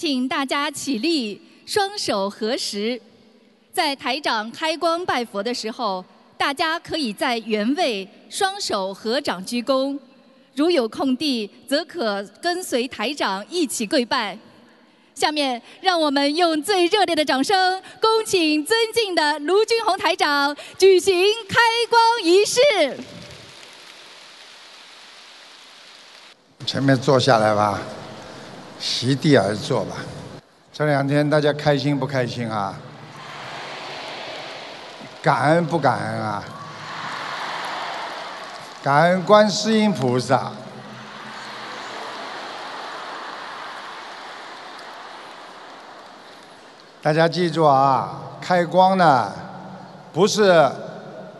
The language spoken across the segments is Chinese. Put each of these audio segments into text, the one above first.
请大家起立，双手合十。在台长开光拜佛的时候，大家可以在原位双手合掌鞠躬。如有空地，则可跟随台长一起跪拜。下面，让我们用最热烈的掌声，恭请尊敬的卢军宏台长举行开光仪式。前面坐下来吧，席地而坐吧。这两天大家开心不开心啊？感恩不感恩啊？感恩观世音菩萨。大家记住啊，开光呢，不是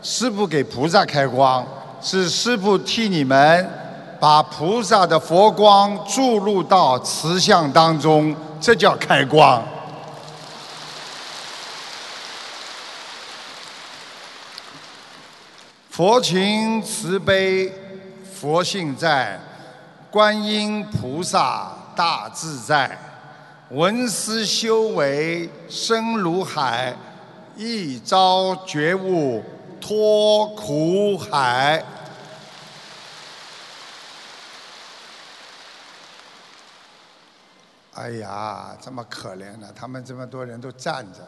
师父给菩萨开光，是师父替你们把菩萨的佛光注入到瓷像当中，这叫开光。佛情慈悲，佛性在，观音菩萨大自在。闻思修为深如海，一朝觉悟脱苦海。哎呀，这么可怜呢！他们这么多人都站着，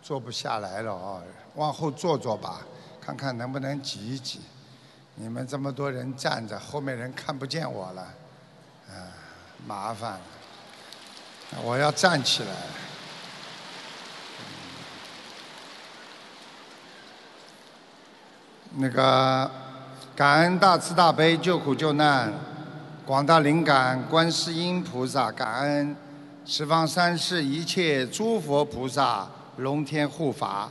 坐不下来了哦。往后坐坐吧，看看能不能挤一挤。你们这么多人站着，后面人看不见我了，啊，麻烦了。我要站起来。那个感恩大慈大悲救苦救难广大灵感观世音菩萨，感恩十方三世一切诸佛菩萨龙天护法，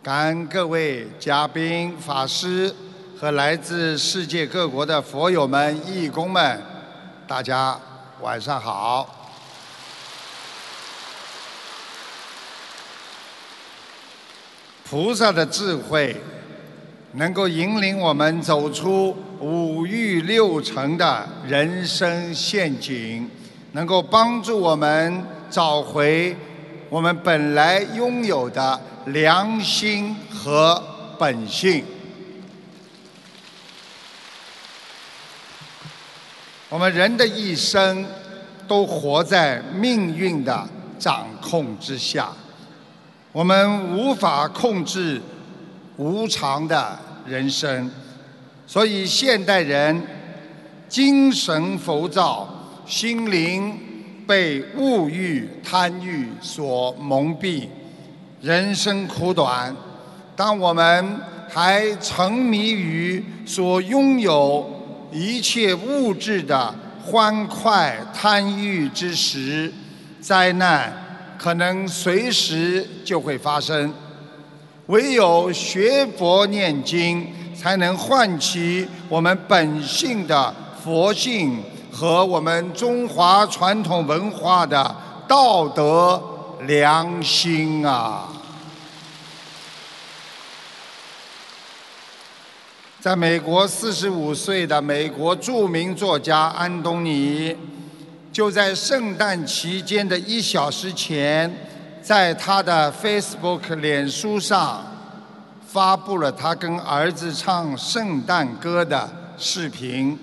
感恩各位嘉宾法师和来自世界各国的佛友们义工们，大家晚上好。菩萨的智慧，能够引领我们走出五欲六尘的人生陷阱，能够帮助我们找回我们本来拥有的良心和本性。我们人的一生都活在命运的掌控之下。我们无法控制无常的人生，所以现代人精神浮躁，心灵被物欲贪欲所蒙蔽，人生苦短。当我们还沉迷于所拥有一切物质的欢快贪欲之时，灾难。可能随时就会发生，唯有学佛念经，才能唤起我们本性的佛性和我们中华传统文化的道德良心啊！在美国，四十五岁的美国著名作家安东尼。就在圣诞期间的一小时前，在他的 Facebook 脸书上发布了他跟儿子唱圣诞歌的视频。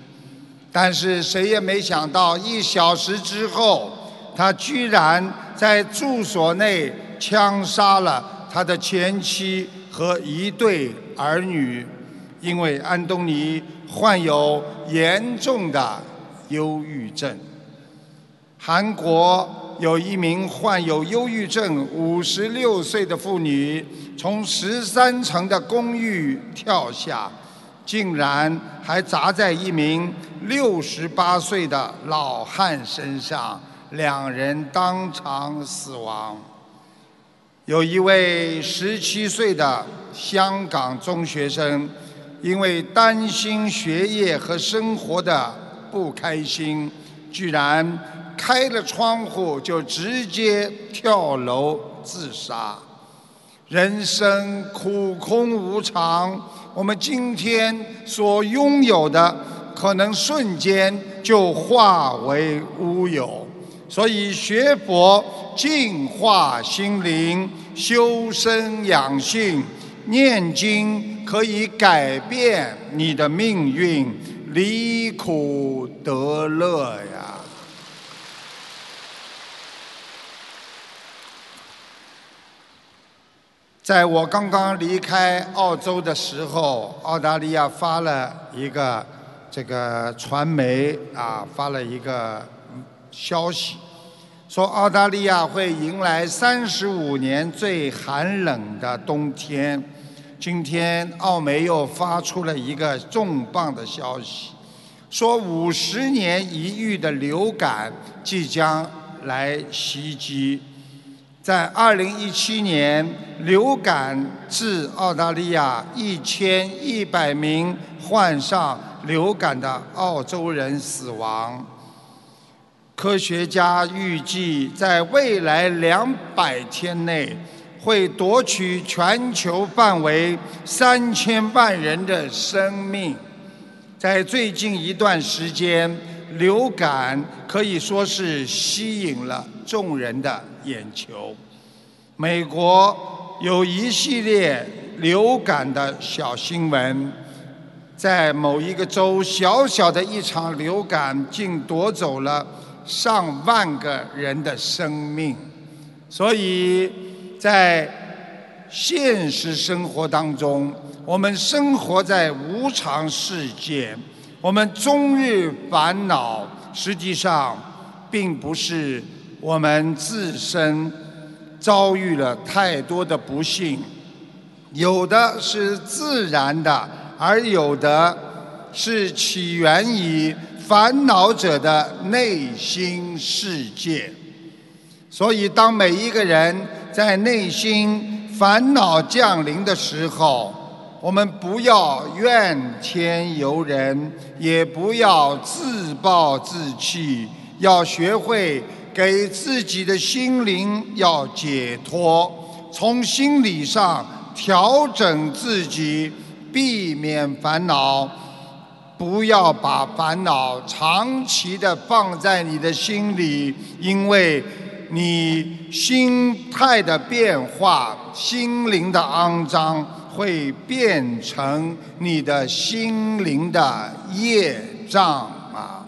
但是谁也没想到，一小时之后，他居然在住所内枪杀了他的前妻和一对儿女，因为安东尼患有严重的忧郁症。韩国有一名患有忧郁症五十六岁的妇女，从十三层的公寓跳下，竟然还砸在一名六十八岁的老汉身上，两人当场死亡。有一位十七岁的香港中学生，因为担心学业和生活的不开心，居然。开了窗户就直接跳楼自杀，人生苦空无常，我们今天所拥有的可能瞬间就化为乌有。所以学佛净化心灵，修身养性，念经可以改变你的命运，离苦得乐呀。在我刚刚离开澳洲的时候，澳大利亚发了一个这个传媒啊，发了一个消息，说澳大利亚会迎来三十五年最寒冷的冬天。今天澳媒又发出了一个重磅的消息，说五十年一遇的流感即将来袭击。在二零一七年，流感致澳大利亚一千一百名患上流感的澳洲人死亡。科学家预计，在未来两百天内，会夺取全球范围三千万人的生命。在最近一段时间，流感可以说是吸引了众人的。眼球，美国有一系列流感的小新闻，在某一个州，小小的一场流感竟夺走了上万个人的生命。所以在现实生活当中，我们生活在无常世界，我们终日烦恼，实际上并不是。我们自身遭遇了太多的不幸，有的是自然的，而有的是起源于烦恼者的内心世界。所以，当每一个人在内心烦恼降临的时候，我们不要怨天尤人，也不要自暴自弃，要学会。给自己的心灵要解脱，从心理上调整自己，避免烦恼，不要把烦恼长期的放在你的心里，因为你心态的变化，心灵的肮脏会变成你的心灵的业障吗。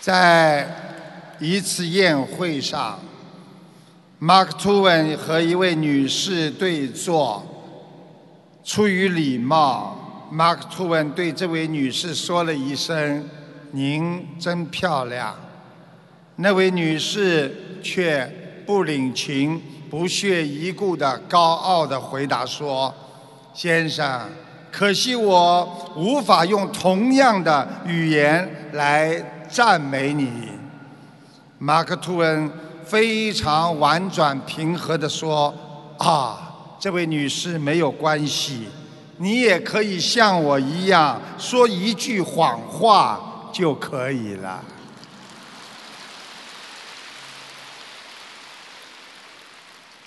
在一次宴会上，Mark Twain 和一位女士对坐。出于礼貌，Mark Twain 对这位女士说了一声：“您真漂亮。”那位女士却不领情、不屑一顾的高傲的回答说：“先生，可惜我无法用同样的语言来。”赞美你，马克吐温非常婉转平和地说：“啊，这位女士没有关系，你也可以像我一样说一句谎话就可以了。”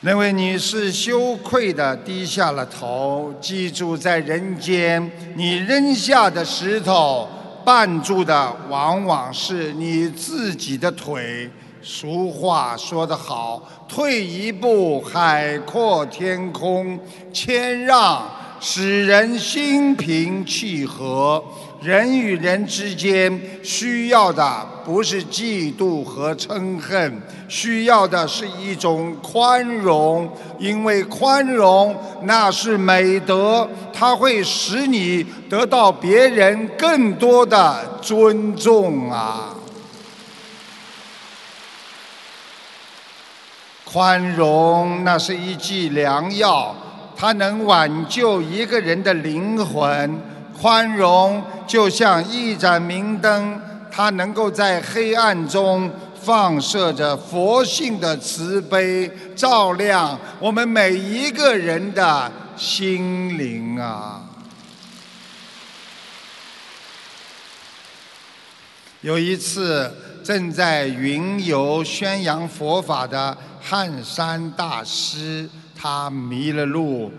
那位女士羞愧地低下了头。记住，在人间，你扔下的石头。绊住的往往是你自己的腿。俗话说得好：“退一步，海阔天空；谦让，使人心平气和。”人与人之间需要的不是嫉妒和嗔恨，需要的是一种宽容，因为宽容那是美德，它会使你得到别人更多的尊重啊！宽容那是一剂良药，它能挽救一个人的灵魂。宽容就像一盏明灯，它能够在黑暗中放射着佛性的慈悲，照亮我们每一个人的心灵啊！有一次，正在云游宣扬佛法的汉山大师，他迷了路，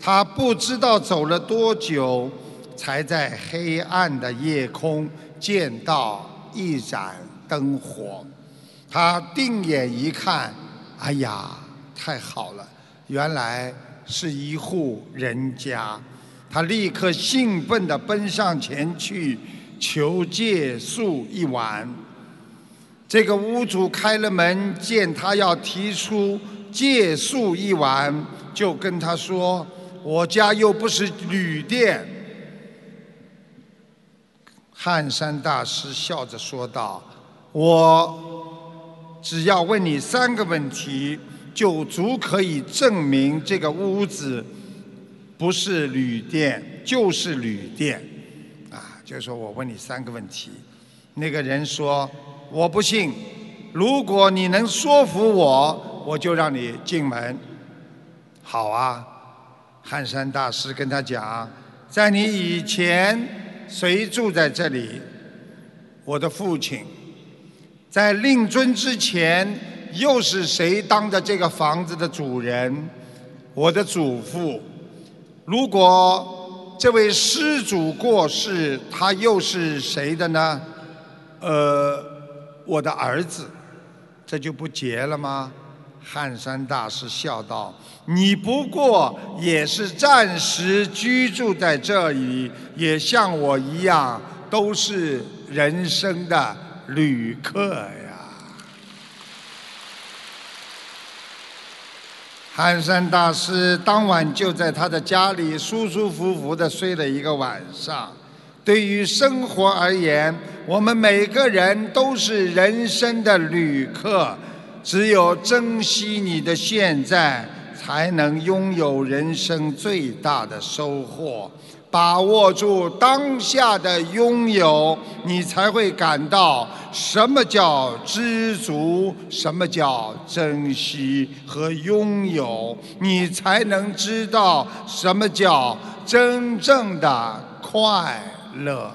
他不知道走了多久。才在黑暗的夜空见到一盏灯火。他定眼一看，哎呀，太好了，原来是一户人家。他立刻兴奋地奔上前去求借宿一晚。这个屋主开了门，见他要提出借宿一晚，就跟他说：“我家又不是旅店。”汉山大师笑着说道：“我只要问你三个问题，就足可以证明这个屋子不是旅店，就是旅店。啊，就是说我问你三个问题。”那个人说：“我不信，如果你能说服我，我就让你进门。”好啊，汉山大师跟他讲：“在你以前。”谁住在这里？我的父亲。在令尊之前，又是谁当的这个房子的主人？我的祖父。如果这位施主过世，他又是谁的呢？呃，我的儿子。这就不结了吗？汉山大师笑道：“你不过也是暂时居住在这里，也像我一样，都是人生的旅客呀。”汉山大师当晚就在他的家里舒舒服服的睡了一个晚上。对于生活而言，我们每个人都是人生的旅客。只有珍惜你的现在，才能拥有人生最大的收获。把握住当下的拥有，你才会感到什么叫知足，什么叫珍惜和拥有，你才能知道什么叫真正的快乐。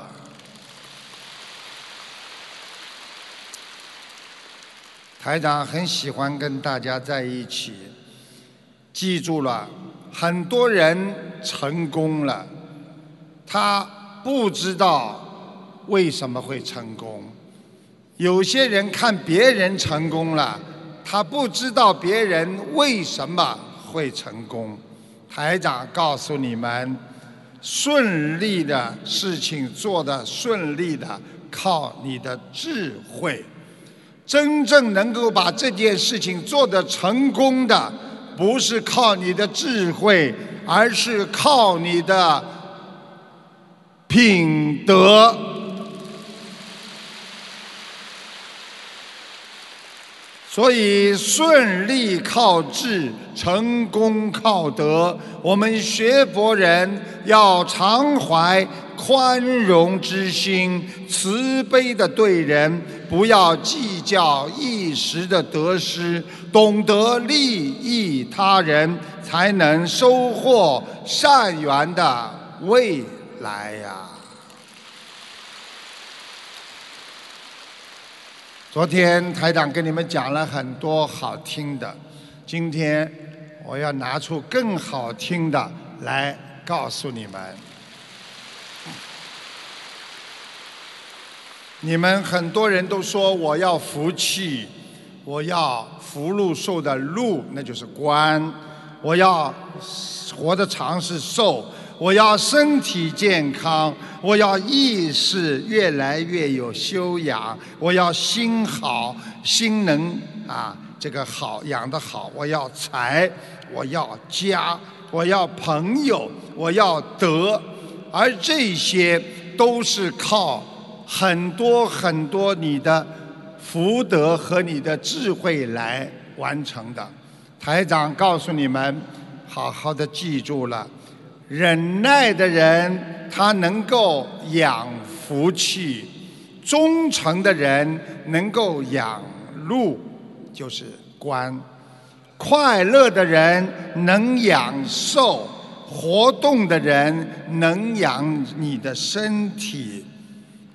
台长很喜欢跟大家在一起。记住了，很多人成功了，他不知道为什么会成功。有些人看别人成功了，他不知道别人为什么会成功。台长告诉你们，顺利的事情做得顺利的，靠你的智慧。真正能够把这件事情做得成功的，不是靠你的智慧，而是靠你的品德。所以，顺利靠智，成功靠德。我们学佛人要常怀。宽容之心，慈悲的对人，不要计较一时的得失，懂得利益他人，才能收获善缘的未来呀。昨天台长跟你们讲了很多好听的，今天我要拿出更好听的来告诉你们。你们很多人都说我要福气，我要福禄寿的禄，那就是官；我要活得长是寿；我要身体健康；我要意识越来越有修养；我要心好，心能啊这个好养得好；我要财，我要家，我要朋友，我要德，而这些都是靠。很多很多你的福德和你的智慧来完成的，台长告诉你们，好好的记住了。忍耐的人他能够养福气，忠诚的人能够养禄，就是官。快乐的人能养寿，活动的人能养你的身体。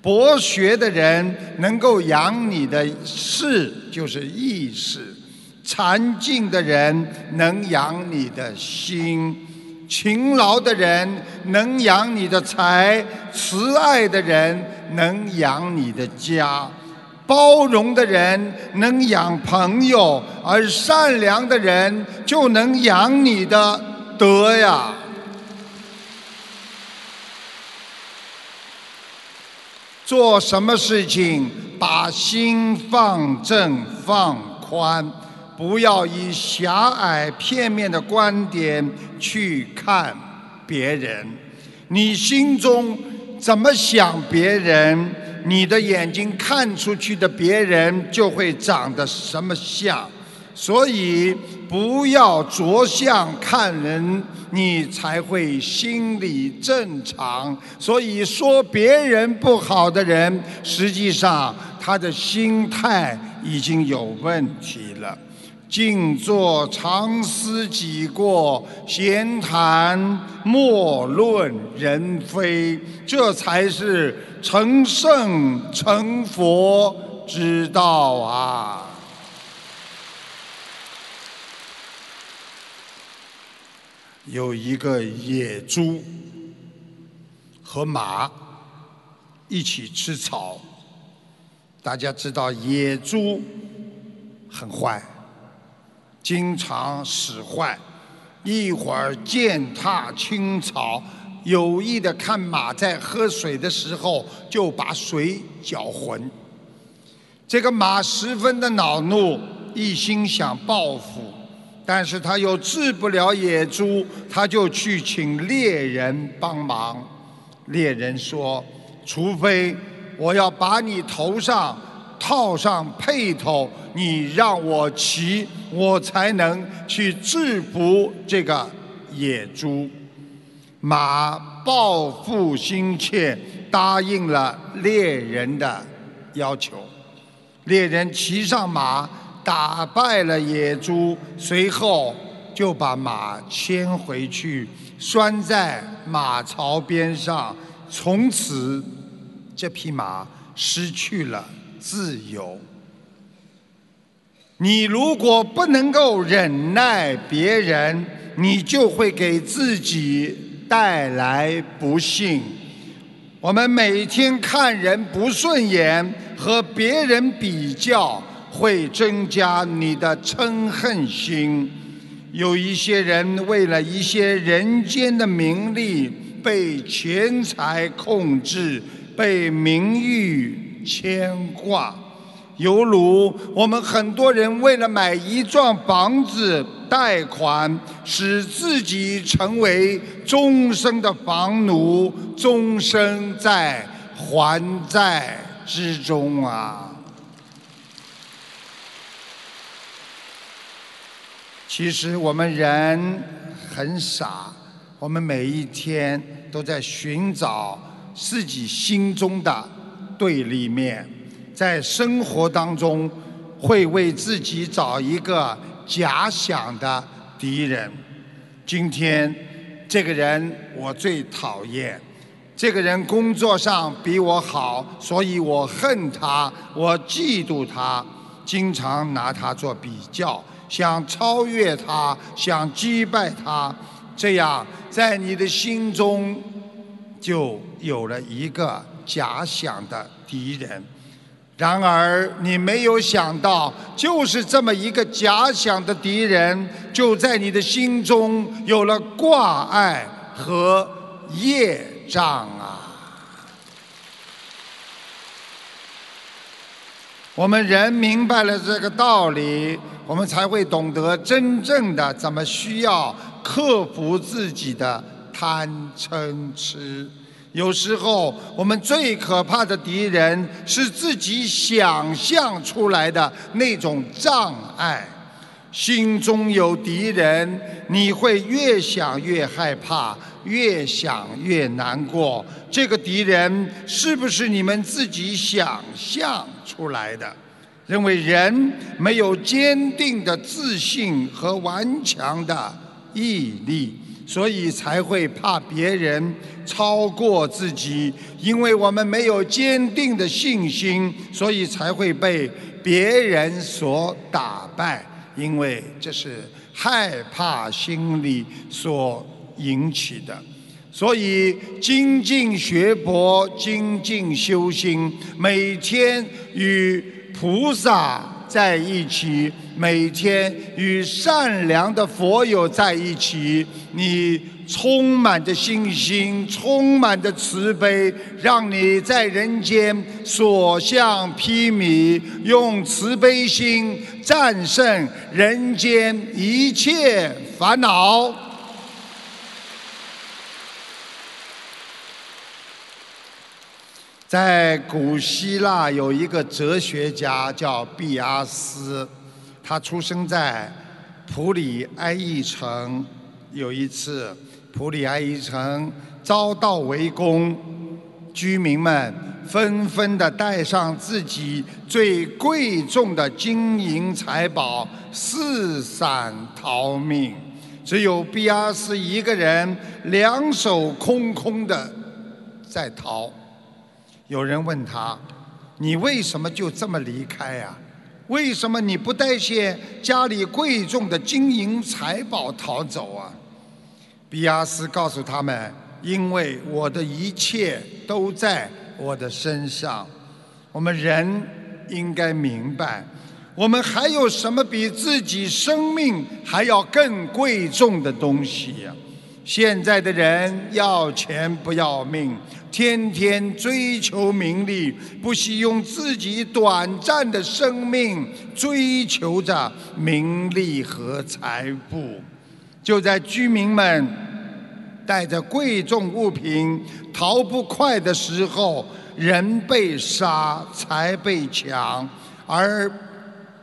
博学的人能够养你的事，就是意识；禅静的人能养你的心；勤劳的人能养你的财，慈爱的人能养你的家，包容的人能养朋友，而善良的人就能养你的德呀。做什么事情，把心放正放宽。不要以狭隘片面的观点去看别人，你心中怎么想别人，你的眼睛看出去的别人就会长得什么相。所以不要着相看人，你才会心理正常。所以说别人不好的人，实际上他的心态已经有问题了。静坐常思己过，闲谈莫论人非，这才是成圣成佛之道啊！有一个野猪和马一起吃草，大家知道野猪很坏。经常使坏，一会儿践踏青草，有意的看马在喝水的时候就把水搅浑。这个马十分的恼怒，一心想报复，但是他又治不了野猪，他就去请猎人帮忙。猎人说：“除非我要把你头上套上辔头。”你让我骑，我才能去制服这个野猪。马报复心切，答应了猎人的要求。猎人骑上马，打败了野猪，随后就把马牵回去，拴在马槽边上。从此，这匹马失去了自由。你如果不能够忍耐别人，你就会给自己带来不幸。我们每天看人不顺眼，和别人比较，会增加你的嗔恨心。有一些人为了一些人间的名利，被钱财控制，被名誉牵挂。犹如我们很多人为了买一幢房子贷款，使自己成为终生的房奴，终生在还债之中啊！其实我们人很傻，我们每一天都在寻找自己心中的对立面。在生活当中，会为自己找一个假想的敌人。今天，这个人我最讨厌，这个人工作上比我好，所以我恨他，我嫉妒他，经常拿他做比较，想超越他，想击败他，这样在你的心中就有了一个假想的敌人。然而，你没有想到，就是这么一个假想的敌人，就在你的心中有了挂碍和业障啊！我们人明白了这个道理，我们才会懂得真正的怎么需要克服自己的贪嗔痴。有时候，我们最可怕的敌人是自己想象出来的那种障碍。心中有敌人，你会越想越害怕，越想越难过。这个敌人是不是你们自己想象出来的？认为人没有坚定的自信和顽强的毅力。所以才会怕别人超过自己，因为我们没有坚定的信心，所以才会被别人所打败。因为这是害怕心理所引起的。所以精进学佛，精进修心，每天与菩萨在一起，每天与善良的佛友在一起，你充满着信心，充满着慈悲，让你在人间所向披靡，用慈悲心战胜人间一切烦恼。在古希腊有一个哲学家叫毕阿斯，他出生在普里埃伊城。有一次，普里埃伊城遭到围攻，居民们纷纷的带上自己最贵重的金银财宝，四散逃命。只有毕阿斯一个人两手空空的在逃。有人问他：“你为什么就这么离开呀？为什么你不带些家里贵重的金银财宝逃走啊？”比亚斯告诉他们：“因为我的一切都在我的身上。我们人应该明白，我们还有什么比自己生命还要更贵重的东西呀？现在的人要钱不要命。”天天追求名利，不惜用自己短暂的生命追求着名利和财富。就在居民们带着贵重物品逃不快的时候，人被杀，财被抢，而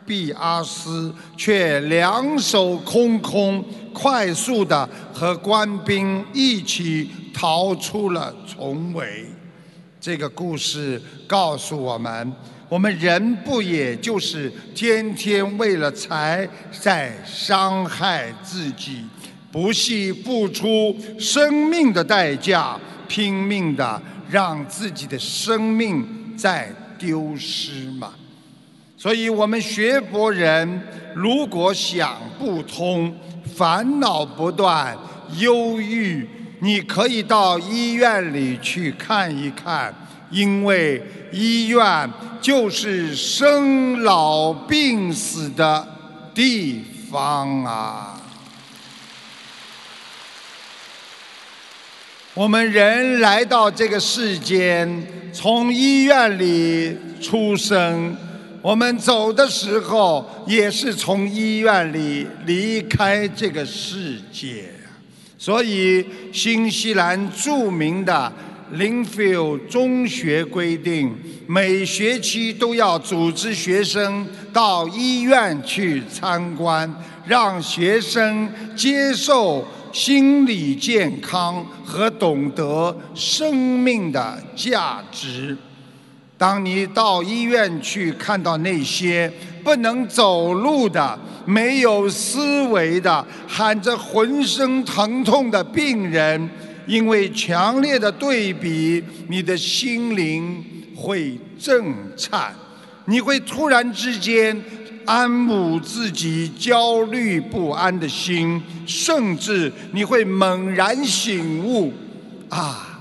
毕阿斯却两手空空，快速的和官兵一起。逃出了重围，这个故事告诉我们：我们人不也就是天天为了财在伤害自己，不惜付出生命的代价，拼命的让自己的生命在丢失吗？所以，我们学佛人如果想不通，烦恼不断，忧郁。你可以到医院里去看一看，因为医院就是生老病死的地方啊。我们人来到这个世间，从医院里出生，我们走的时候也是从医院里离开这个世界。所以，新西兰著名的 Linfield 中学规定，每学期都要组织学生到医院去参观，让学生接受心理健康和懂得生命的价值。当你到医院去看到那些不能走路的，没有思维的，喊着浑身疼痛的病人，因为强烈的对比，你的心灵会震颤，你会突然之间安抚自己焦虑不安的心，甚至你会猛然醒悟：啊，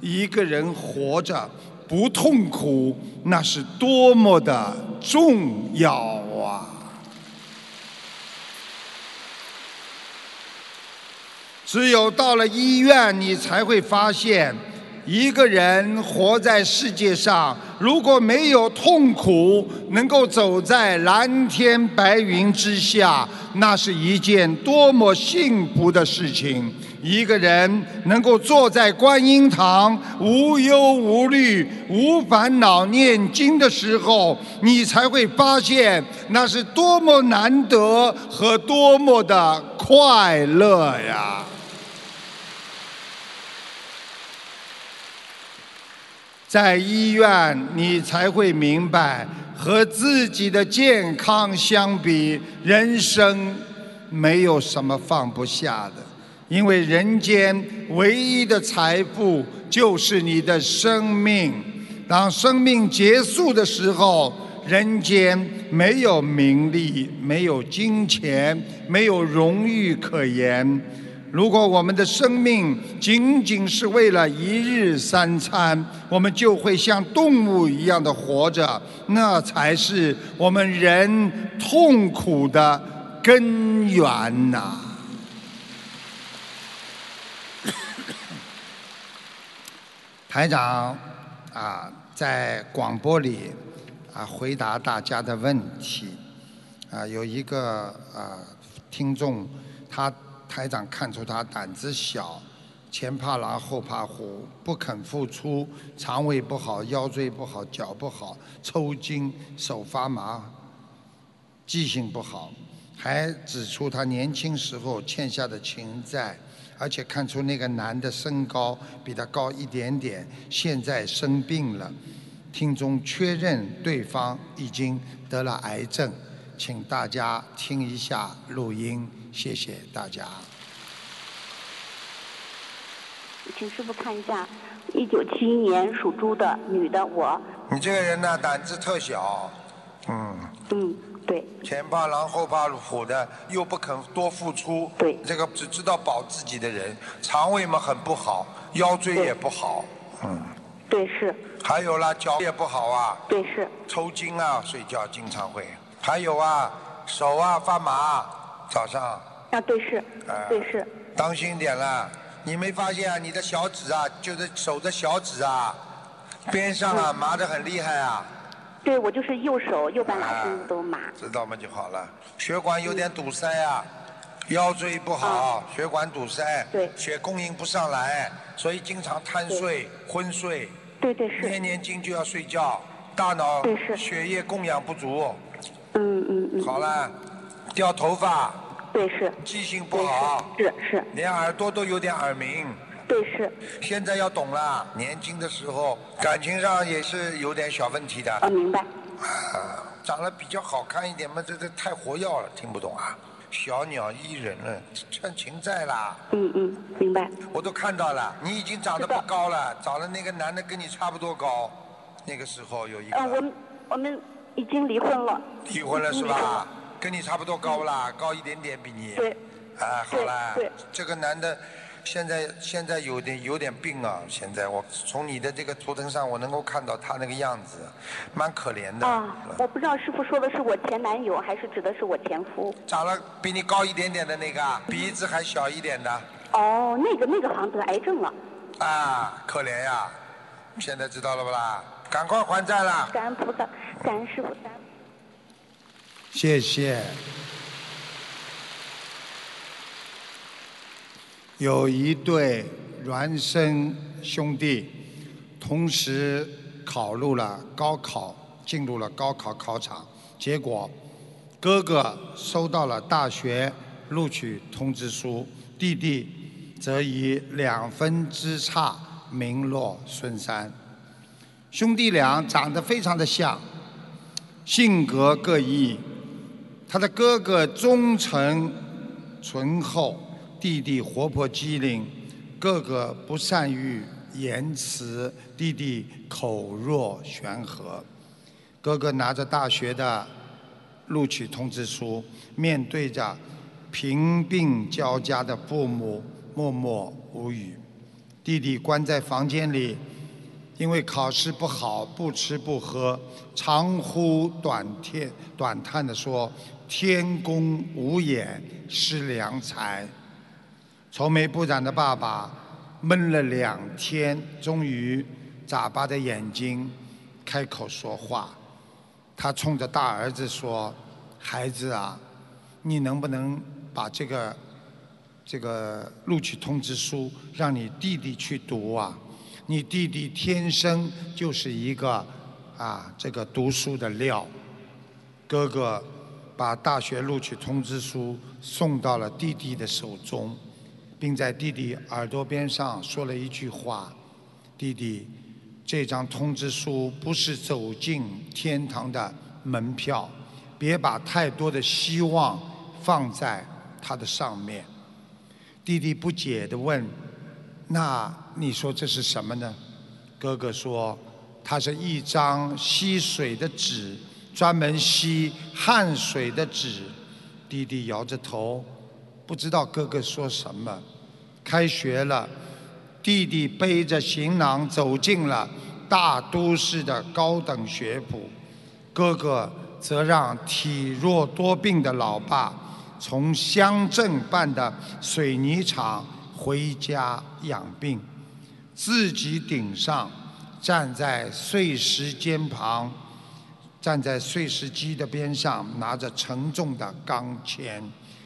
一个人活着不痛苦，那是多么的重要啊！只有到了医院，你才会发现，一个人活在世界上，如果没有痛苦，能够走在蓝天白云之下，那是一件多么幸福的事情。一个人能够坐在观音堂，无忧无虑、无烦恼念经的时候，你才会发现，那是多么难得和多么的快乐呀！在医院，你才会明白，和自己的健康相比，人生没有什么放不下的。因为人间唯一的财富就是你的生命。当生命结束的时候，人间没有名利，没有金钱，没有荣誉可言。如果我们的生命仅仅是为了一日三餐，我们就会像动物一样的活着，那才是我们人痛苦的根源呐、台长啊，在广播里啊回答大家的问题。啊，有一个啊听众，他台长看出他胆子小，前怕狼后怕虎，不肯付出，肠胃不好，腰椎不好，脚不好，抽筋，手发麻，记性不好，还指出他年轻时候欠下的情债。而且看出那个男的身高比他高一点点，现在生病了。听众确认对方已经得了癌症，请大家听一下录音，谢谢大家。请师傅看一下，一九七一年属猪的女的我，你这个人呢，胆子特小，嗯，嗯，对，前怕狼后怕虎的，又不肯多付出，对。这个只知道保自己的人，肠胃嘛很不好，腰椎也不好，嗯，对是，还有啦，脚也不好啊，对是，抽筋啊，睡觉经常会，还有啊，手啊发麻，早上。啊对是啊，对是，当心点了。你没发现啊，你的小指啊，就是手的小指啊，边上啊麻的很厉害啊，对我就是右手右半拉啊身子都麻，知道吗就好了。血管有点堵塞啊，腰椎不好，血管堵塞，对。血供应不上来，所以经常贪睡、昏睡，对对是，念念经就要睡觉，大脑血液供氧不足。嗯嗯嗯，好了，掉头发，对是，记性不好，是是。是，连耳朵都有点耳鸣。对是，现在要懂了，年轻的时候感情上也是有点小问题的。啊明白，啊，长得比较好看一点嘛，这这太活跃了，听不懂啊。小鸟依人了，趁情在啦，嗯嗯明白，我都看到了。你已经长得不高了，找了那个男的跟你差不多高，那个时候有一个、嗯我们我们已经离婚了，离婚了是吧？了？跟你差不多高啦，高一点点比你。对，啊，好啦这个男的现在现在有点有点病啊，现在我从你的这个图腾上我能够看到他那个样子，蛮可怜的。啊，我不知道师傅说的是我前男友还是指的是我前夫，长了比你高一点点的那个，鼻子还小一点的，哦，那个那个好像得癌症了，啊，可怜呀！现在知道了不啦？赶快还债啦！感恩菩萨，感恩师傅，感恩。谢谢。有一对孪生兄弟，同时考入了高考，进入了高考考场，结果哥哥收到了大学录取通知书，弟弟则以两分之差名落孙山。兄弟俩长得非常的像，性格各异。他的哥哥忠诚醇厚，弟弟活泼机灵。哥哥不善于言辞，弟弟口若悬河。哥哥拿着大学的录取通知书，面对着贫病交加的父母，默默无语。弟弟关在房间里，因为考试不好，不吃不喝，长呼短叹短叹地说：“天公无眼，失良才。”愁眉不展的爸爸闷了两天，终于眨巴着眼睛开口说话。他冲着大儿子说：“孩子啊，你能不能把这个这个录取通知书让你弟弟去读啊？你弟弟天生就是一个啊这个读书的料。”哥哥把大学录取通知书送到了弟弟的手中，并在弟弟耳朵边上说了一句话：“弟弟，这张通知书不是走进天堂的门票，别把太多的希望放在它的上面。”弟弟不解地问：“那你说这是什么呢？”哥哥说：“它是一张吸水的纸，专门吸汗水的纸。”弟弟摇着头，不知道哥哥说什么。开学了，弟弟背着行囊走进了大都市的高等学府，哥哥则让体弱多病的老爸从乡镇办的水泥厂回家养病，自己顶上站在碎石间旁，站在碎石机的边上，拿着沉重的钢钎，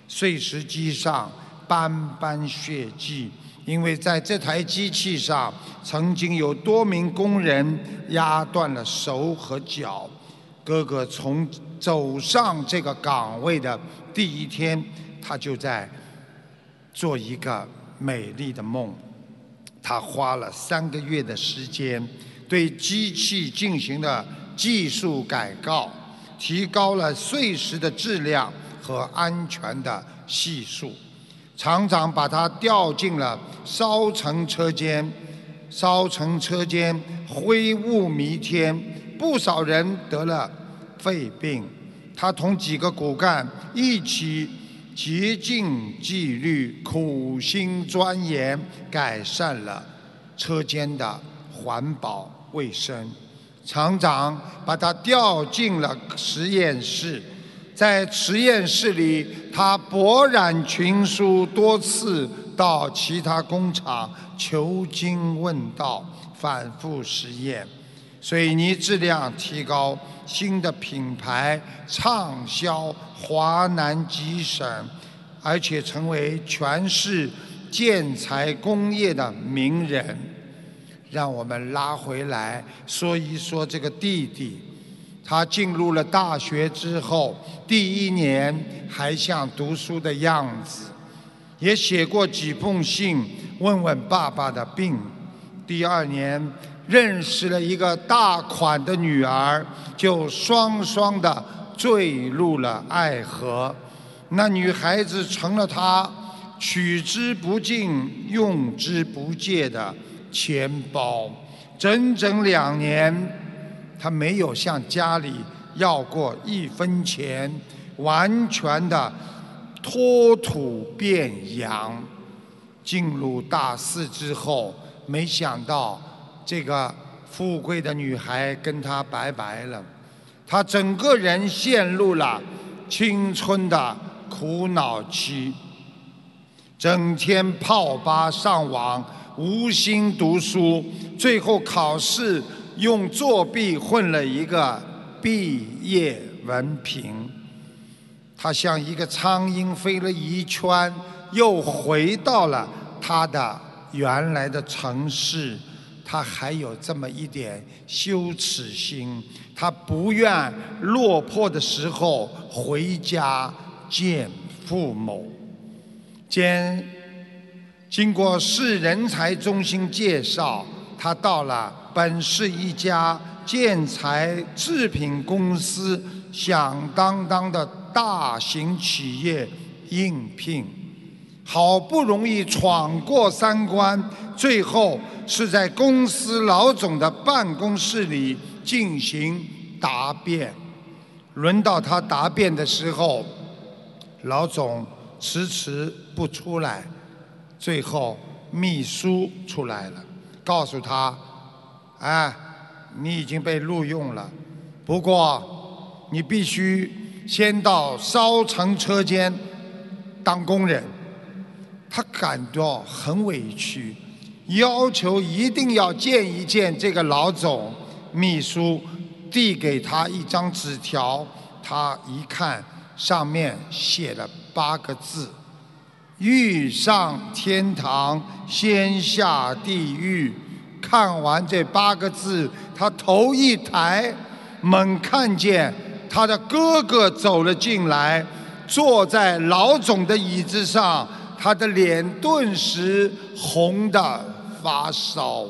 碎石机上斑斑血迹，因为在这台机器上曾经有多名工人压断了手和脚。哥哥从走上这个岗位的第一天，他就在做一个美丽的梦。他花了三个月的时间，对机器进行了技术改造，提高了碎石的质量和安全的系数。厂长把他调进了烧成车间，烧成车间灰雾弥天，不少人得了肺病。他同几个骨干一起竭尽纪律，苦心钻研，改善了车间的环保卫生。厂长把他调进了实验室，在实验室里，他博览群书，多次到其他工厂求经问道，反复实验。水泥质量提高，新的品牌畅销华南几省，而且成为全市建材工业的名人。让我们拉回来说一说这个弟弟。他进入了大学之后，第一年还像读书的样子，也写过几封信问问爸爸的病。第二年认识了一个大款的女儿，就双双的坠入了爱河。那女孩子成了他取之不尽、用之不竭的钱包。整整两年。他没有向家里要过一分钱，完全的脱土变洋。进入大四之后，没想到这个富贵的女孩跟他拜拜了，他整个人陷入了青春的苦恼期，整天泡吧上网，无心读书，最后考试。用作弊混了一个毕业文凭，他像一个苍蝇飞了一圈，又回到了他的原来的城市。他还有这么一点羞耻心，他不愿落魄的时候回家见父母。兼经过市人才中心介绍，他到了。本市一家建材制品公司响当当的大型企业应聘，好不容易闯过三关，最后是在公司老总的办公室里进行答辩。轮到他答辩的时候，老总迟迟不出来，最后秘书出来了，告诉他。哎，你已经被录用了，不过你必须先到烧成车间当工人。他感到很委屈，要求一定要见一见这个老总。秘书递给他一张纸条，他一看，上面写了八个字：“欲上天堂，先下地狱。”看完这八个字，他头一抬，猛看见他的哥哥走了进来，坐在老总的椅子上，他的脸顿时红的发烧。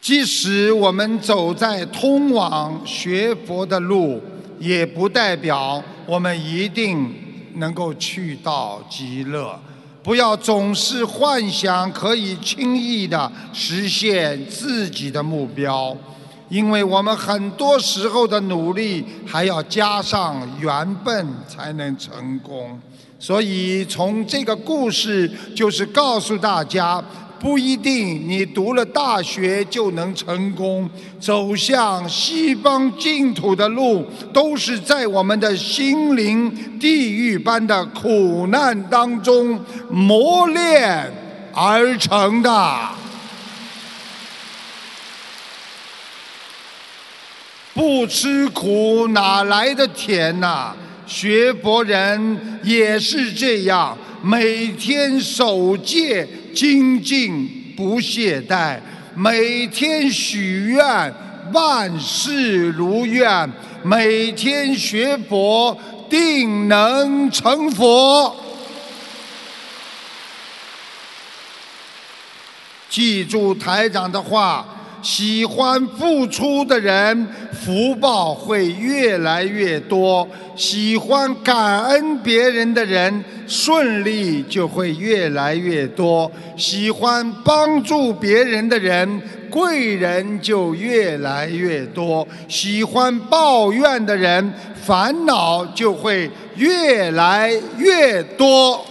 即使我们走在通往学佛的路。也不代表我们一定能够去到极乐。不要总是幻想可以轻易的实现自己的目标。因为我们很多时候的努力还要加上缘分才能成功。所以从这个故事就是告诉大家。不一定你读了大学就能成功，走向西方净土的路，都是在我们的心灵地狱般的苦难当中磨练而成的。不吃苦哪来的甜呐？学佛人也是这样，每天守戒。精进不懈怠，每天许愿，万事如愿；每天学佛，定能成佛。记住台长的话。喜欢付出的人，福报会越来越多；喜欢感恩别人的人，顺利就会越来越多；喜欢帮助别人的人，贵人就越来越多；喜欢抱怨的人，烦恼就会越来越多。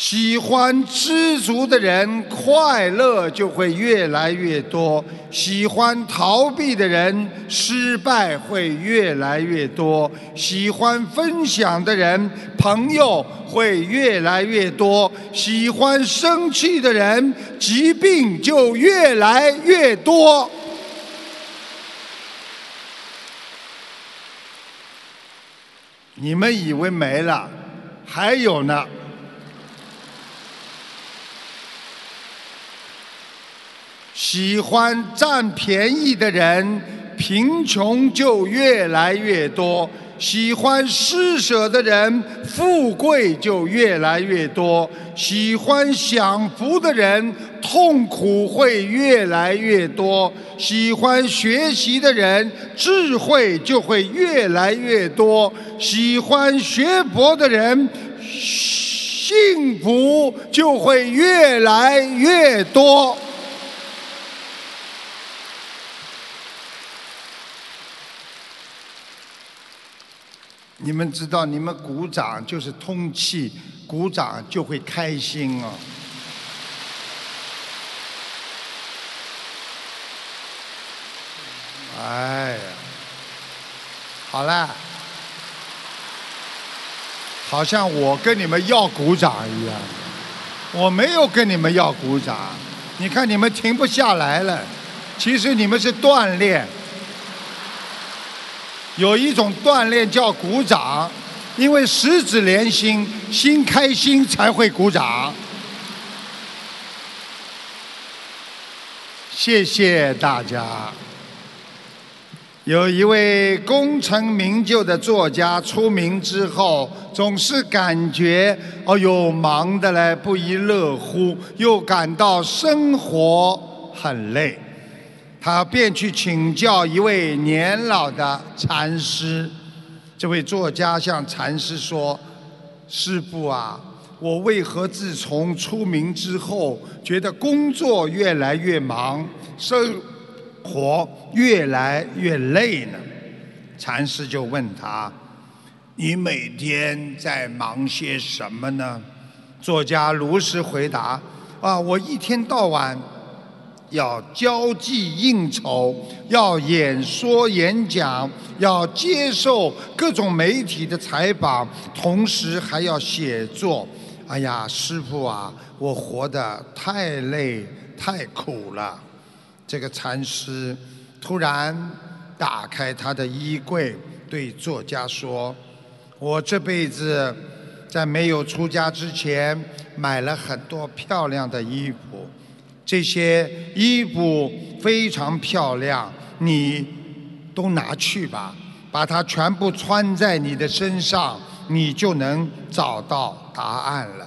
喜欢知足的人，快乐就会越来越多；喜欢逃避的人，失败会越来越多；喜欢分享的人，朋友会越来越多；喜欢生气的人，疾病就越来越多。你们以为没了？还有呢。喜欢占便宜的人，贫穷就越来越多；喜欢施舍的人，富贵就越来越多；喜欢享福的人，痛苦会越来越多；喜欢学习的人，智慧就会越来越多；喜欢学博的人，幸福就会越来越多。你们知道，你们鼓掌就是通气，鼓掌就会开心哦。哎呀，好了，好像我跟你们要鼓掌一样，我没有跟你们要鼓掌。你看你们停不下来了，其实你们是锻炼。有一种锻炼叫鼓掌，因为十指连心，心开心才会鼓掌。谢谢大家。有一位功成名就的作家出名之后，总是感觉哦哟忙得来不亦乐乎，又感到生活很累。他便去请教一位年老的禅师。这位作家向禅师说：“师傅啊，我为何自从出名之后，觉得工作越来越忙，生活越来越累呢？”禅师就问他：“你每天在忙些什么呢？”作家如实回答：“啊，我一天到晚。”要交际应酬，要演说演讲，要接受各种媒体的采访，同时还要写作。哎呀，师傅啊，我活得太累太苦了。这个禅师突然打开他的衣柜，对作家说：“我这辈子在没有出家之前，买了很多漂亮的衣服。”这些衣服非常漂亮，你都拿去吧，把它全部穿在你的身上，你就能找到答案了。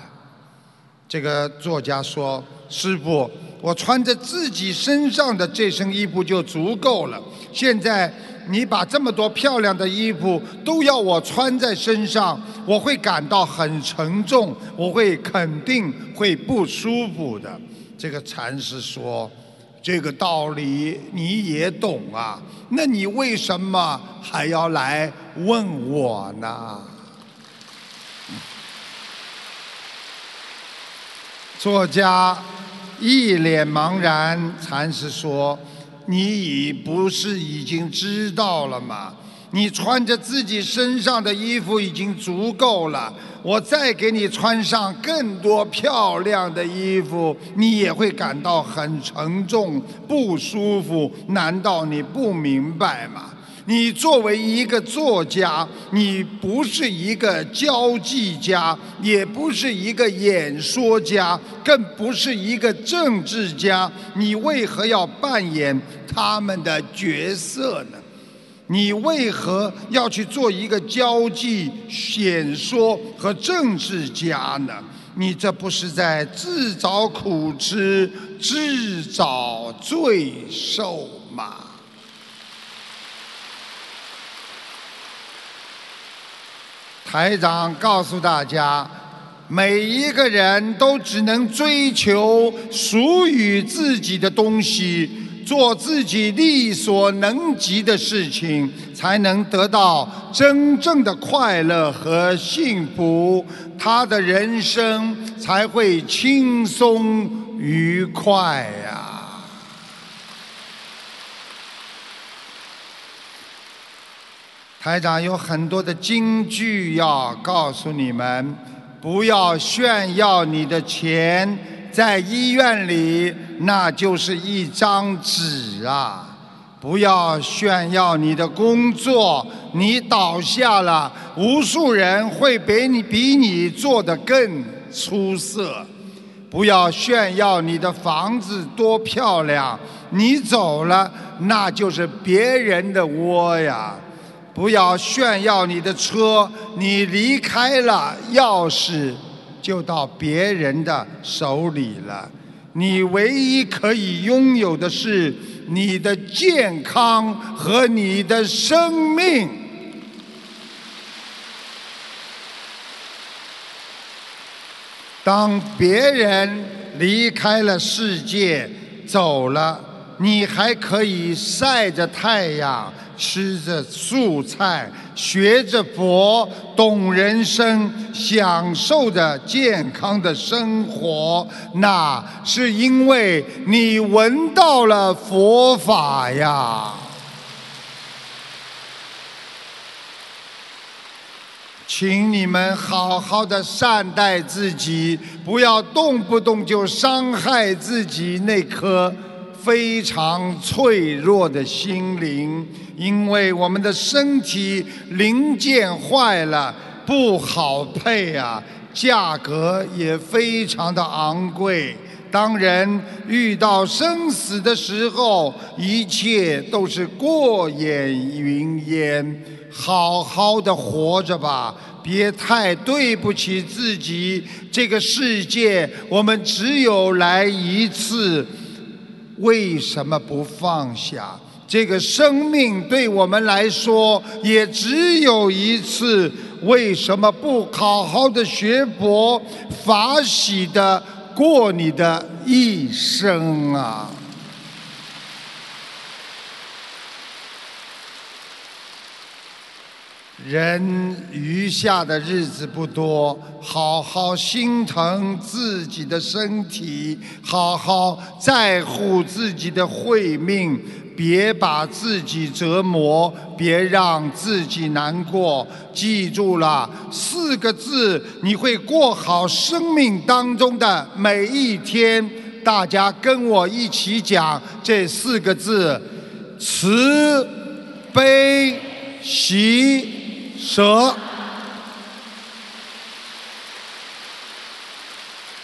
这个作家说：“师傅，我穿着自己身上的这身衣服就足够了。现在你把这么多漂亮的衣服都要我穿在身上，我会感到很沉重，我会肯定会不舒服的。”这个禅师说：“这个道理你也懂啊，那你为什么还要来问我呢？”作家一脸茫然，禅师说：“你已不是已经知道了吗？你穿着自己身上的衣服已经足够了，我再给你穿上更多漂亮的衣服，你也会感到很沉重、不舒服。难道你不明白吗？”你作为一个作家，你不是一个交际家，也不是一个演说家，更不是一个政治家，你为何要扮演他们的角色呢？你为何要去做一个交际、演说和政治家呢？你这不是在自找苦吃、自找罪受吗？台长告诉大家，每一个人都只能追求属于自己的东西，做自己力所能及的事情，才能得到真正的快乐和幸福，他的人生才会轻松愉快呀。台长有很多的金句要告诉你们：不要炫耀你的钱，在医院里那就是一张纸啊；不要炫耀你的工作，你倒下了，无数人会比你比你做得更出色；不要炫耀你的房子多漂亮，你走了，那就是别人的窝呀。不要炫耀你的车，你离开了，钥匙就到别人的手里了。你唯一可以拥有的是你的健康和你的生命。当别人离开了世界，走了，你还可以晒着太阳。吃着素菜，学着佛，懂人生，享受着健康的生活，那是因为你闻到了佛法呀。请你们好好的善待自己，不要动不动就伤害自己那颗非常脆弱的心灵。因为我们的身体零件坏了不好配啊，价格也非常的昂贵。当人遇到生死的时候，一切都是过眼云烟。好好的活着吧，别太对不起自己。这个世界我们只有来一次，为什么不放下？这个生命对我们来说也只有一次，为什么不好好的学佛，法喜的过你的一生啊？人余下的日子不多，好好心疼自己的身体，好好在乎自己的慧命。别把自己折磨，别让自己难过。记住了四个字，你会过好生命当中的每一天。大家跟我一起讲这四个字：慈悲喜舍。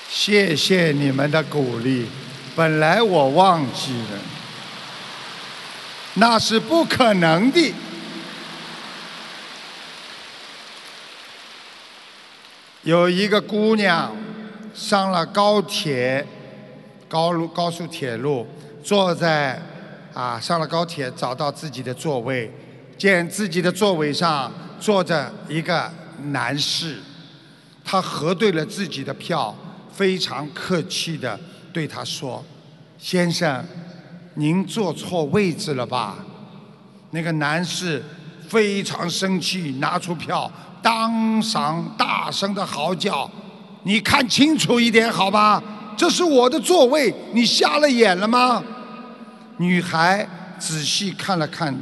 谢谢你们的鼓励，本来我忘记了。那是不可能的。有一个姑娘上了高铁，高路高速铁路，坐在啊上了高铁，找到自己的座位，见自己的座位上坐着一个男士，他核对了自己的票，非常客气的对他说：“先生，您坐错位置了吧？”那个男士非常生气，拿出票，当场大声的嚎叫：“你看清楚一点好吧，这是我的座位，你瞎了眼了吗？”女孩仔细看了看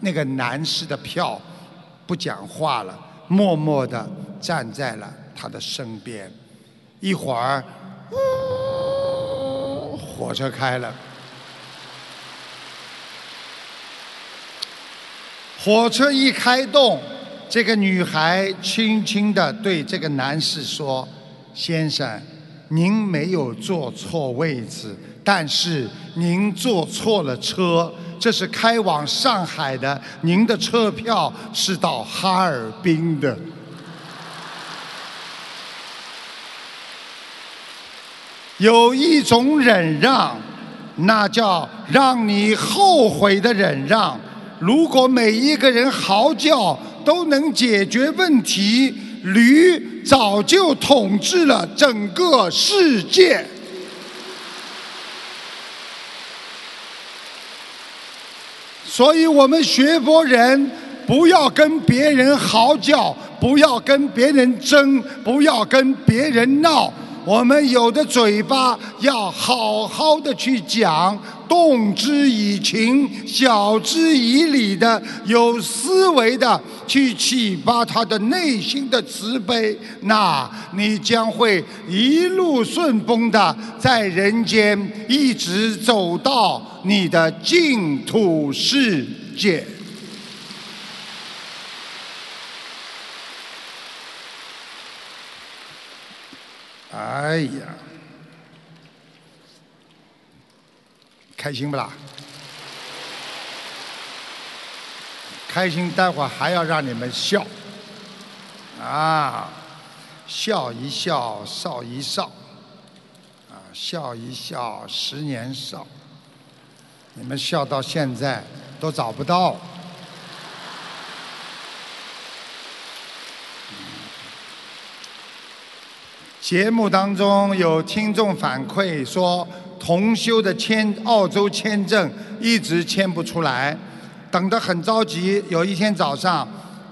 那个男士的票，不讲话了，默默地站在了他的身边。一会儿，火车开了。火车一开动，这个女孩轻轻地对这个男士说：“先生，您没有坐错位置，但是您坐错了车。这是开往上海的，您的车票是到哈尔滨的。”有一种忍让，那叫让你后悔的忍让。如果每一个人嚎叫都能解决问题，驴早就统治了整个世界。所以我们学佛人不要跟别人嚎叫，不要跟别人争，不要跟别人闹。我们有的嘴巴要好好的去讲，动之以情，晓之以理的，有思维的去启发他的内心的慈悲，那你将会一路顺风的在人间一直走到你的净土世界。哎呀，开心不啦？开心，待会儿还要让你们笑，啊，笑一笑，少一少，啊，笑一笑，十年少。你们笑到现在都找不到。节目当中有听众反馈说，同修的签澳洲签证一直签不出来，等得很着急。有一天早上，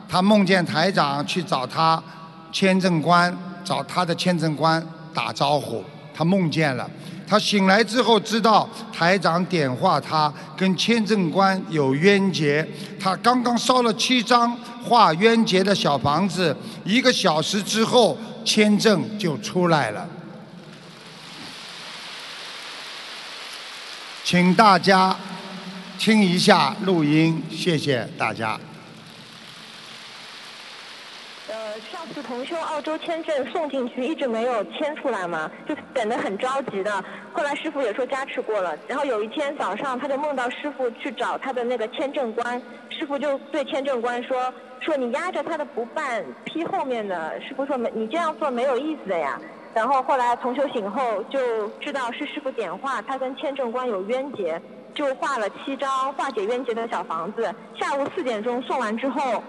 他梦见台长去找他签证官，找他的签证官打招呼。他梦见了，他醒来之后知道台长点化他，跟签证官有冤结。他刚刚烧了七张化冤结的小房子，一个小时之后。签证就出来了，请大家听一下录音，谢谢大家。呃，上次同修澳洲签证送进去，一直没有签出来嘛，就等得很着急的。后来师傅也说加持过了，然后有一天早上，他就梦到师傅去找他的那个签证官，师傅就对签证官说。说你压着他的不办，批后面的师傅说没，你这样做没有意思的呀。然后后来同修醒后就知道是师傅点化，他跟签证官有冤结，就画了七张化解冤结的小房子。下午四点钟送完之后，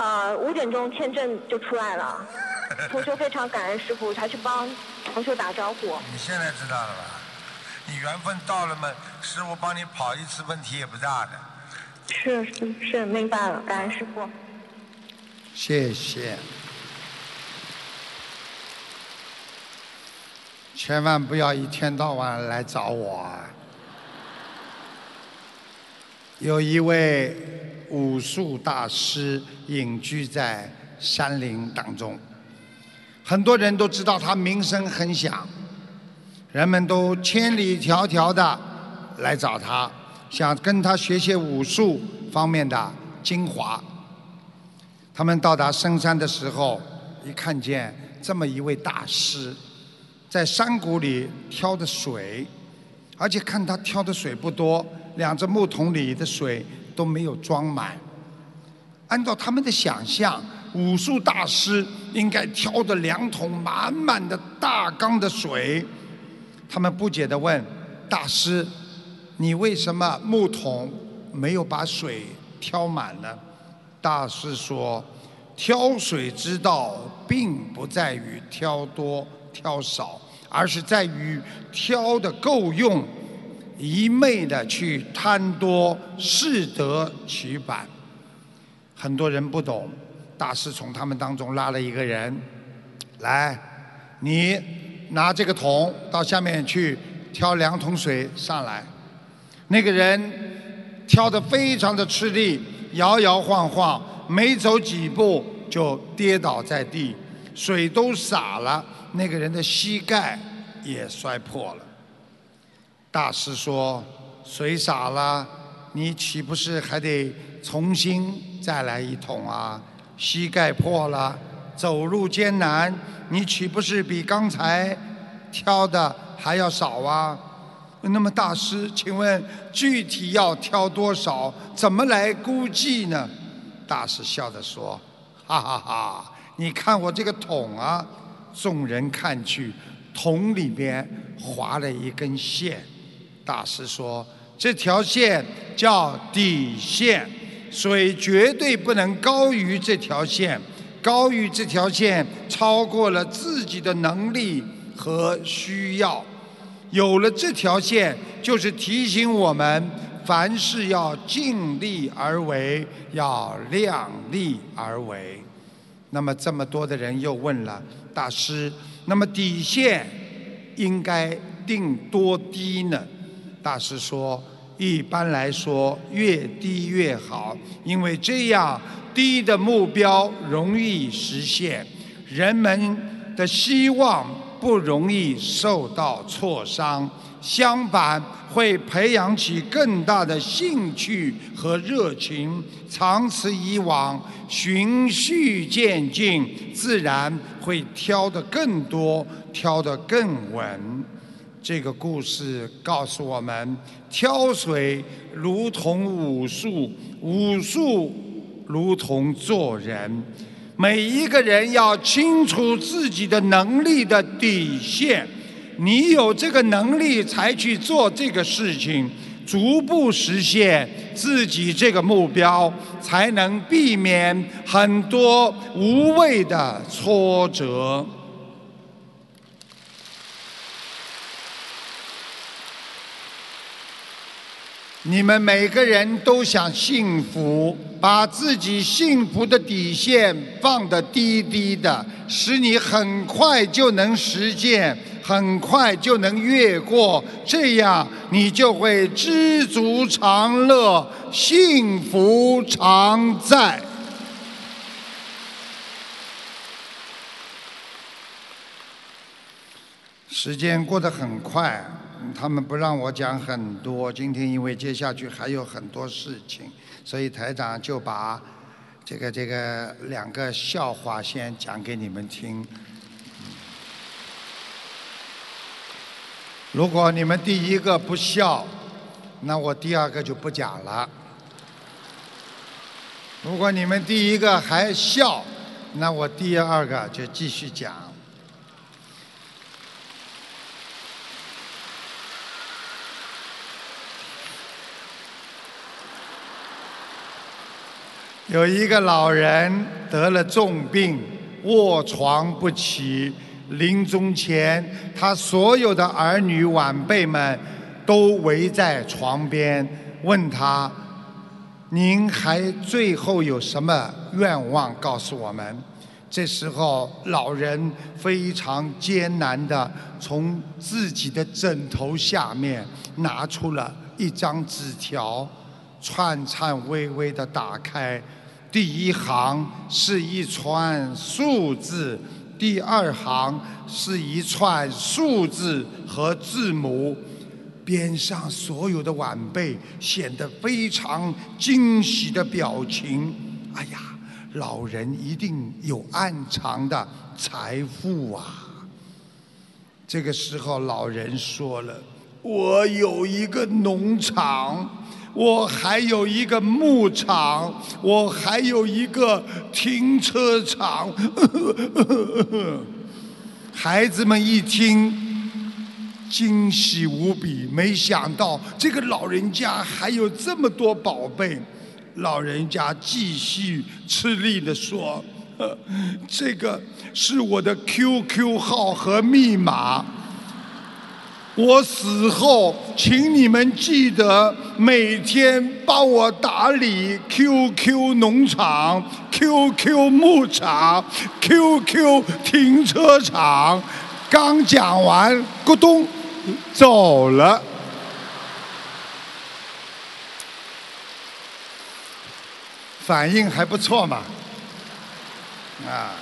呃五点钟签证就出来了。同学非常感恩师傅，才去帮同学打招呼。你现在知道了吧？你缘分到了嘛，师傅帮你跑一次，问题也不大的。是是是，明白了，感恩师傅。谢谢，千万不要一天到晚来找我。有一位武术大师隐居在山林当中，很多人都知道他名声很响，人们都千里迢迢的来找他，想跟他学些武术方面的精华。他们到达深山的时候，一看见这么一位大师，在山谷里挑的水，而且看他挑的水不多，两只木桶里的水都没有装满。按照他们的想象，武术大师应该挑的两桶满满的大缸的水。他们不解地问：“大师，你为什么木桶没有把水挑满呢？”大师说：“挑水之道，并不在于挑多挑少，而是在于挑的够用，一昧的去贪多，适得其反。很多人不懂，大师从他们当中拉了一个人来，你拿这个桶到下面去挑两桶水上来。那个人挑得非常的吃力，摇摇晃晃，没走几步就跌倒在地，水都洒了，那个人的膝盖也摔破了。大师说：“水洒了，你岂不是还得重新再来一桶啊？膝盖破了，走路艰难，你岂不是比刚才挑的还要少啊？”那么大师，请问具体要挑多少？怎么来估计呢？大师笑着说：“哈哈哈！你看我这个桶啊。”众人看去，桶里边划了一根线。大师说：“这条线叫底线，水绝对不能高于这条线，高于这条线超过了自己的能力和需要。有了这条线，就是提醒我们，凡事要尽力而为，要量力而为。那么这么多的人又问了大师：那么底线应该定多低呢？大师说：一般来说，越低越好，因为这样低的目标容易实现，人们的希望不容易受到挫伤。相反，会培养起更大的兴趣和热情。长此以往，循序渐进，自然会挑得更多，挑得更稳。这个故事告诉我们：挑水如同武术，武术如同做人。每一个人要清楚自己的能力的底线。你有这个能力才去做这个事情，逐步实现自己这个目标，才能避免很多无谓的挫折。你们每个人都想幸福，把自己幸福的底线放得低低的，使你很快就能实现。很快就能越过，这样你就会知足常乐，幸福常在。时间过得很快，他们不让我讲很多。今天因为接下去还有很多事情，所以台长就把这个这个两个笑话先讲给你们听。如果你们第一个不笑，那我第二个就不讲了。如果你们第一个还笑，那我第二个就继续讲。有一个老人得了重病，卧床不起。临终前，他所有的儿女晚辈们都围在床边，问他：“您还最后有什么愿望？告诉我们。”这时候，老人非常艰难地从自己的枕头下面拿出了一张纸条，颤颤巍巍地打开，第一行是一串数字。第二行是一串数字和字母，边上所有的晚辈显得非常惊喜的表情。哎呀，老人一定有暗藏的财富啊！这个时候，老人说了：“我有一个农场。”我还有一个牧场，我还有一个停车场。孩子们一听，惊喜无比，没想到这个老人家还有这么多宝贝。老人家继续吃力地说：“ 这个是我的 QQ 号和密码。”我死后，请你们记得每天帮我打理 QQ 农场、QQ 牧场、QQ 停车场。刚讲完，咕咚，走了。反应还不错嘛，啊，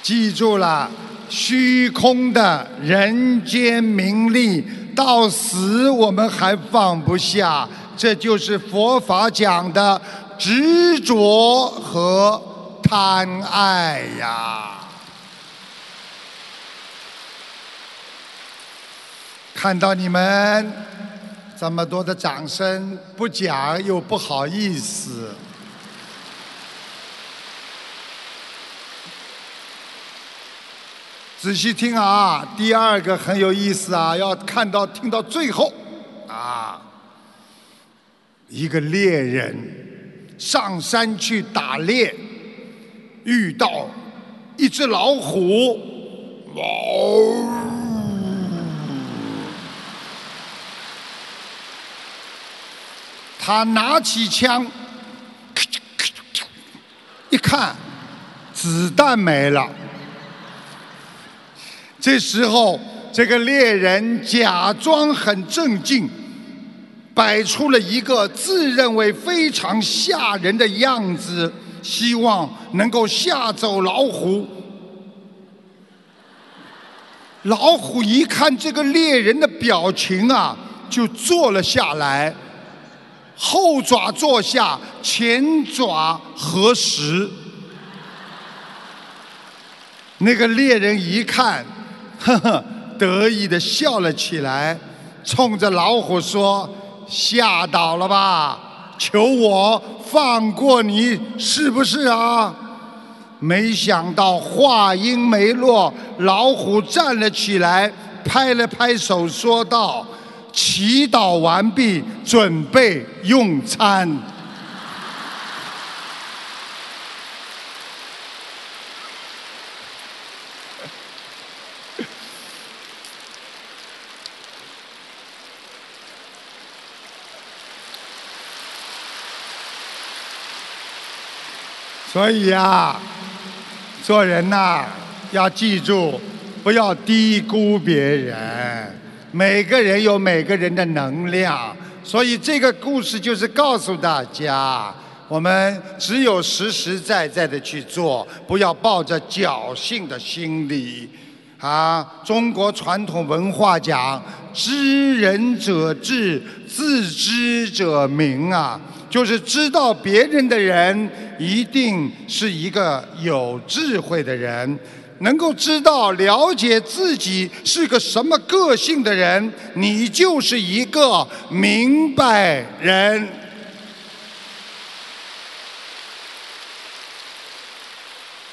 记住了，虚空的人间名利，到死我们还放不下，这就是佛法讲的执着和贪爱呀。看到你们这么多的掌声，不讲又不好意思。仔细听啊，第二个很有意思啊，要看到听到最后啊，一个猎人上山去打猎，遇到一只老虎，哇！他拿起枪，一看，子弹没了。这时候，这个猎人假装很镇静，摆出了一个自认为非常吓人的样子，希望能够吓走老虎。老虎一看这个猎人的表情啊，就坐了下来，后爪坐下，前爪合十。那个猎人一看。呵呵，得意的笑了起来，冲着老虎说：“吓倒了吧？求我放过你，是不是啊？”没想到话音没落，老虎站了起来，拍了拍手，说道：“祈祷完毕，准备用餐。”所以呀，做人呐，要记住，不要低估别人。每个人有每个人的能量，所以这个故事就是告诉大家，我们只有实实在在的去做，不要抱着侥幸的心理。啊，中国传统文化讲“知人者智，自知者明”啊。就是知道别人的人，一定是一个有智慧的人，能够知道了解自己是个什么个性的人，你就是一个明白人。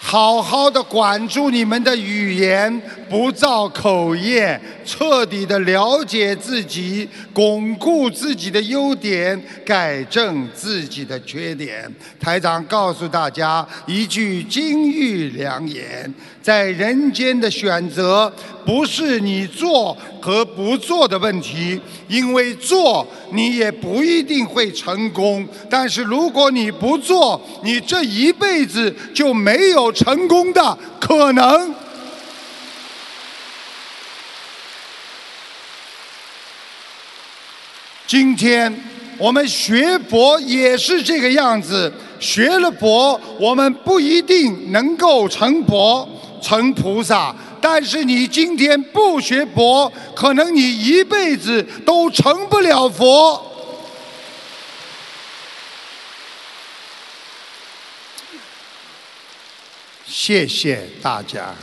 好好的管住你们的语言，不造口业，彻底的了解自己，巩固自己的优点，改正自己的缺点。台长告诉大家一句金玉良言：在人间的选择，不是你做和不做的问题，因为做你也不一定会成功。但是如果你不做，你这一辈子就没有。成功的可能。今天我们学佛也是这个样子，学了佛，我们不一定能够成佛、成菩萨。但是你今天不学佛，可能你一辈子都成不了佛。谢谢大家，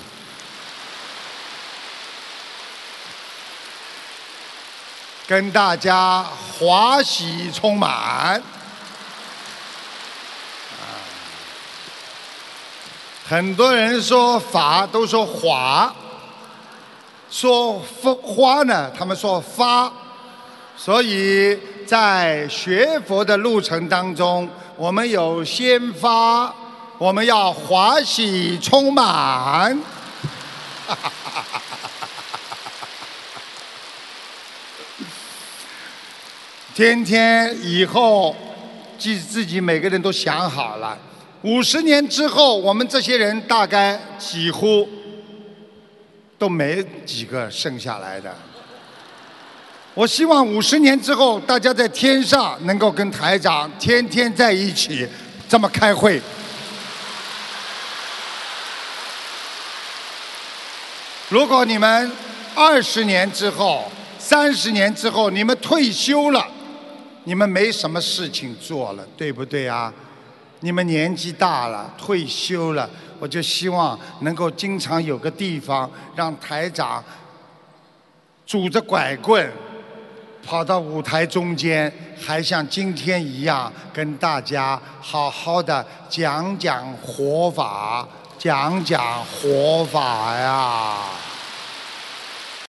跟大家华喜充满。很多人说法都说华，说花呢，他们说发，所以在学佛的路程当中，我们有先发。我们要华喜充满，天天以后，自自己每个人都想好了，五十年之后，我们这些人大概几乎都没几个剩下来的。我希望五十年之后，大家在天上能够跟台长天天在一起，这么开会。如果你们二十年之后、三十年之后，你们退休了，你们没什么事情做了，对不对啊？你们年纪大了，退休了，我就希望能够经常有个地方让台长拄着拐棍跑到舞台中间，还像今天一样跟大家好好的讲讲活法，讲讲活法呀。